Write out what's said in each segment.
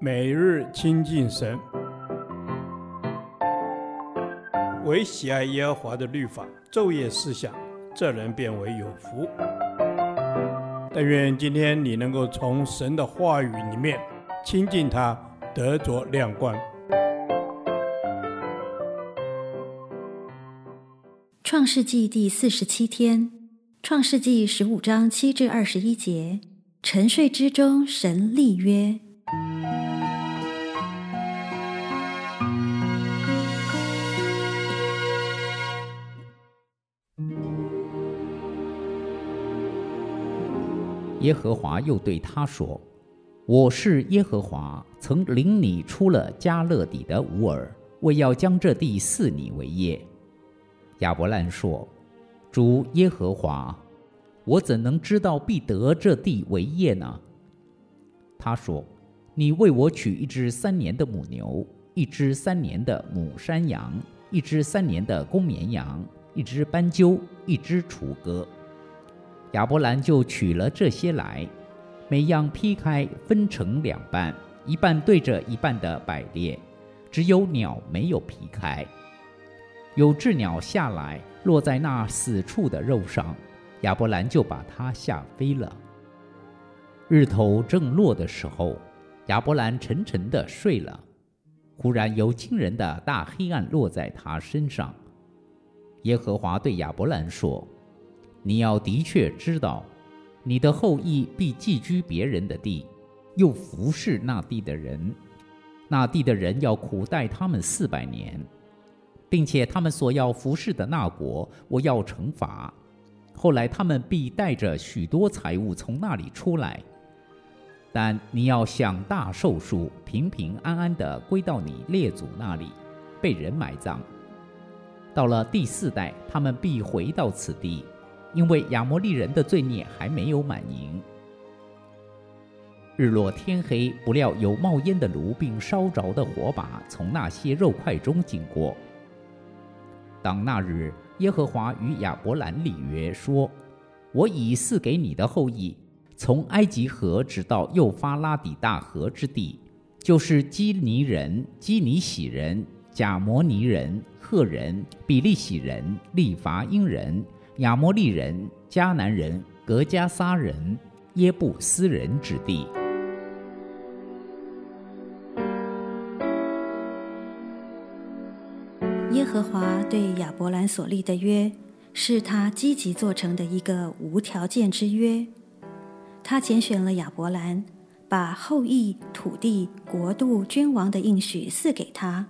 每日亲近神，唯喜爱耶和华的律法，昼夜思想，这人便为有福。但愿今天你能够从神的话语里面亲近他，得着亮光。创世纪第四十七天，创世纪十五章七至二十一节，沉睡之中，神立约。耶和华又对他说：“我是耶和华，曾领你出了加勒底的吾珥，为要将这地赐你为业。”亚伯兰说：“主耶和华，我怎能知道必得这地为业呢？”他说：“你为我取一只三年的母牛，一只三年的母山羊，一只三年的公绵羊，一只斑鸠，一只雏鸽。”亚伯兰就取了这些来，每样劈开，分成两半，一半对着一半的摆列，只有鸟没有劈开。有只鸟下来，落在那死处的肉上，亚伯兰就把它吓飞了。日头正落的时候，亚伯兰沉沉地睡了，忽然有惊人的大黑暗落在他身上。耶和华对亚伯兰说。你要的确知道，你的后裔必寄居别人的地，又服侍那地的人，那地的人要苦待他们四百年，并且他们所要服侍的那国，我要惩罚。后来他们必带着许多财物从那里出来，但你要享大寿数，平平安安地归到你列祖那里，被人埋葬。到了第四代，他们必回到此地。因为亚摩利人的罪孽还没有满盈。日落天黑，不料有冒烟的炉并烧着的火把从那些肉块中经过。当那日，耶和华与亚伯兰立约说：“我已赐给你的后裔，从埃及河直到幼发拉底大河之地，就是基尼人、基尼喜人、迦摩尼人、赫人、比利洗人、利乏音人。”亚摩利人、迦南人、革迦撒人、耶布斯人之地。耶和华对亚伯兰所立的约，是他积极做成的一个无条件之约。他拣选了亚伯兰，把后裔、土地、国度、君王的应许赐给他，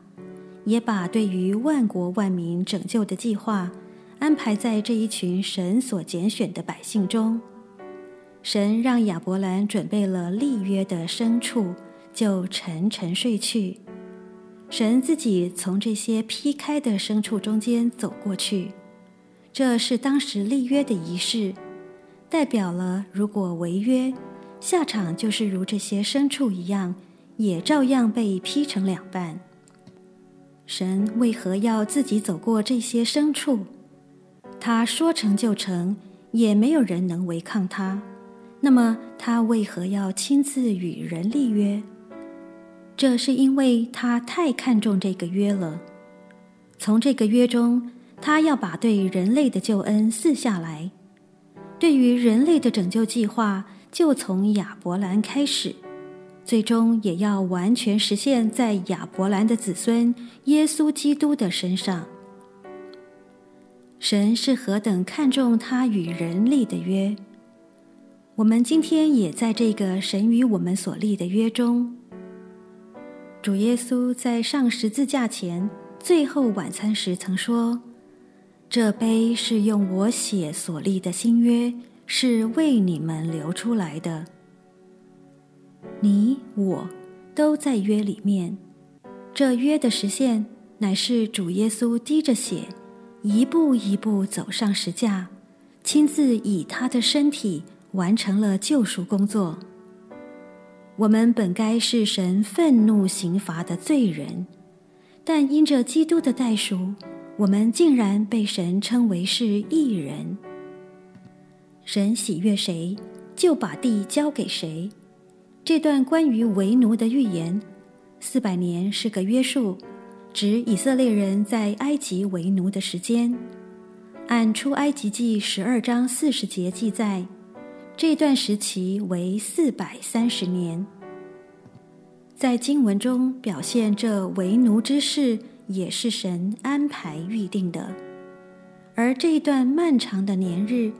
也把对于万国万民拯救的计划。安排在这一群神所拣选的百姓中，神让亚伯兰准备了立约的牲畜，就沉沉睡去。神自己从这些劈开的牲畜中间走过去，这是当时立约的仪式，代表了如果违约，下场就是如这些牲畜一样，也照样被劈成两半。神为何要自己走过这些牲畜？他说成就成，也没有人能违抗他。那么他为何要亲自与人立约？这是因为他太看重这个约了。从这个约中，他要把对人类的救恩赐下来。对于人类的拯救计划，就从亚伯兰开始，最终也要完全实现在亚伯兰的子孙耶稣基督的身上。神是何等看重他与人立的约，我们今天也在这个神与我们所立的约中。主耶稣在上十字架前最后晚餐时曾说：“这杯是用我血所立的新约，是为你们流出来的。你我都在约里面，这约的实现乃是主耶稣滴着血。”一步一步走上石架，亲自以他的身体完成了救赎工作。我们本该是神愤怒刑罚的罪人，但因着基督的代赎，我们竟然被神称为是义人。神喜悦谁，就把地交给谁。这段关于为奴的预言，四百年是个约束，指以色列人在埃及为奴的时间。按出埃及记十二章四十节记载，这段时期为四百三十年。在经文中表现这为奴之事，也是神安排预定的。而这一段漫长的年日，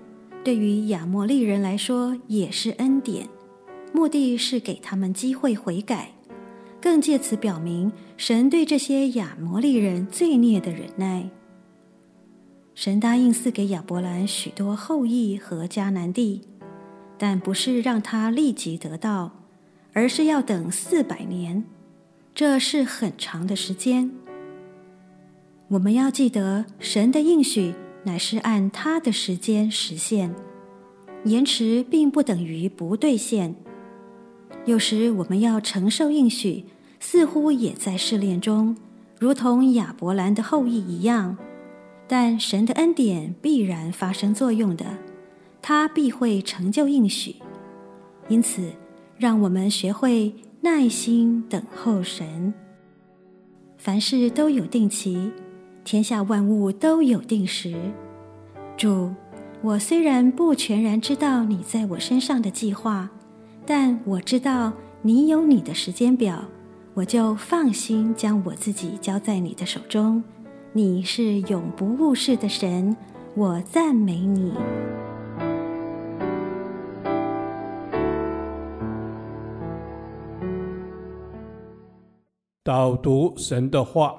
对于亚摩利人来说也是恩典，目的是给他们机会悔改，更借此表明神对这些亚摩利人罪孽的忍耐。神答应赐给亚伯兰许多后裔和迦南地，但不是让他立即得到，而是要等四百年，这是很长的时间。我们要记得，神的应许乃是按他的时间实现，延迟并不等于不兑现。有时我们要承受应许，似乎也在试炼中，如同亚伯兰的后裔一样。但神的恩典必然发生作用的，他必会成就应许。因此，让我们学会耐心等候神。凡事都有定期，天下万物都有定时。主，我虽然不全然知道你在我身上的计划，但我知道你有你的时间表，我就放心将我自己交在你的手中。你是永不误事的神，我赞美你。导读神的话，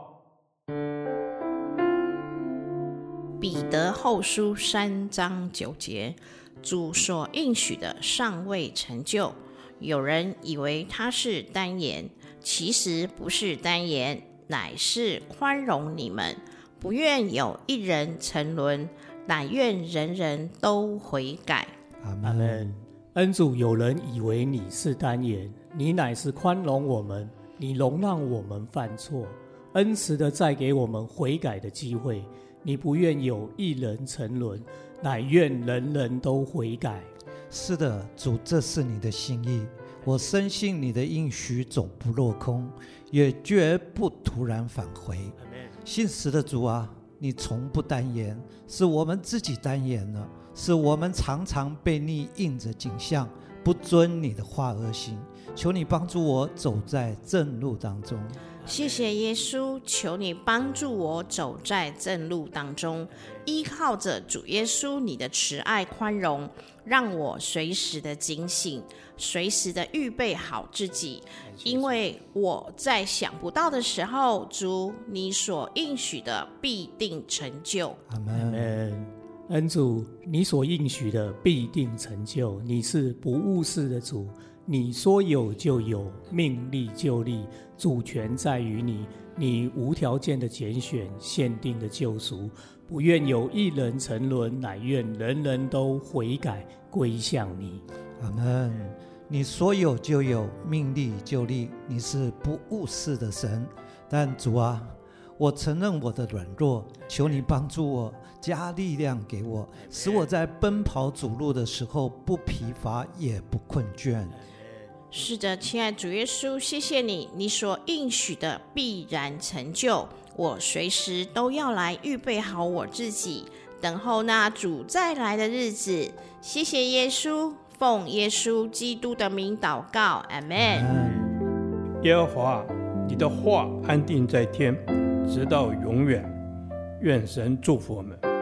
彼得后书三章九节，主所应许的尚未成就，有人以为他是耽延，其实不是单言。乃是宽容你们，不愿有一人沉沦，乃愿人人都悔改。阿门。恩主，有人以为你是单言，你乃是宽容我们，你容让我们犯错，恩慈的再给我们悔改的机会。你不愿有一人沉沦，乃愿人人都悔改。是的，主，这是你的心意。我深信你的应许总不落空，也绝不突然返回。信实的主啊，你从不单言，是我们自己单言了，是我们常常被逆应着景象，不遵你的话而行。求你帮助我走在正路当中。谢谢耶稣，求你帮助我走在正路当中，依靠着主耶稣你的慈爱宽容，让我随时的警醒，随时的预备好自己，因为我在想不到的时候，主你所应许的必定成就。阿门。恩主，你所应许的必定成就，你是不误事的主。你说有就有，命立就立，主权在于你。你无条件的拣选，限定的救赎，不愿有一人沉沦，乃愿人人都悔改归向你。阿门。你说有就有，命立就立，你是不误事的神。但主啊，我承认我的软弱，求你帮助我，加力量给我，使我在奔跑主路的时候不疲乏也不困倦。是的，亲爱主耶稣，谢谢你，你所应许的必然成就。我随时都要来预备好我自己，等候那主再来的日子。谢谢耶稣，奉耶稣基督的名祷告，阿门。耶和华，你的话安定在天，直到永远。愿神祝福我们。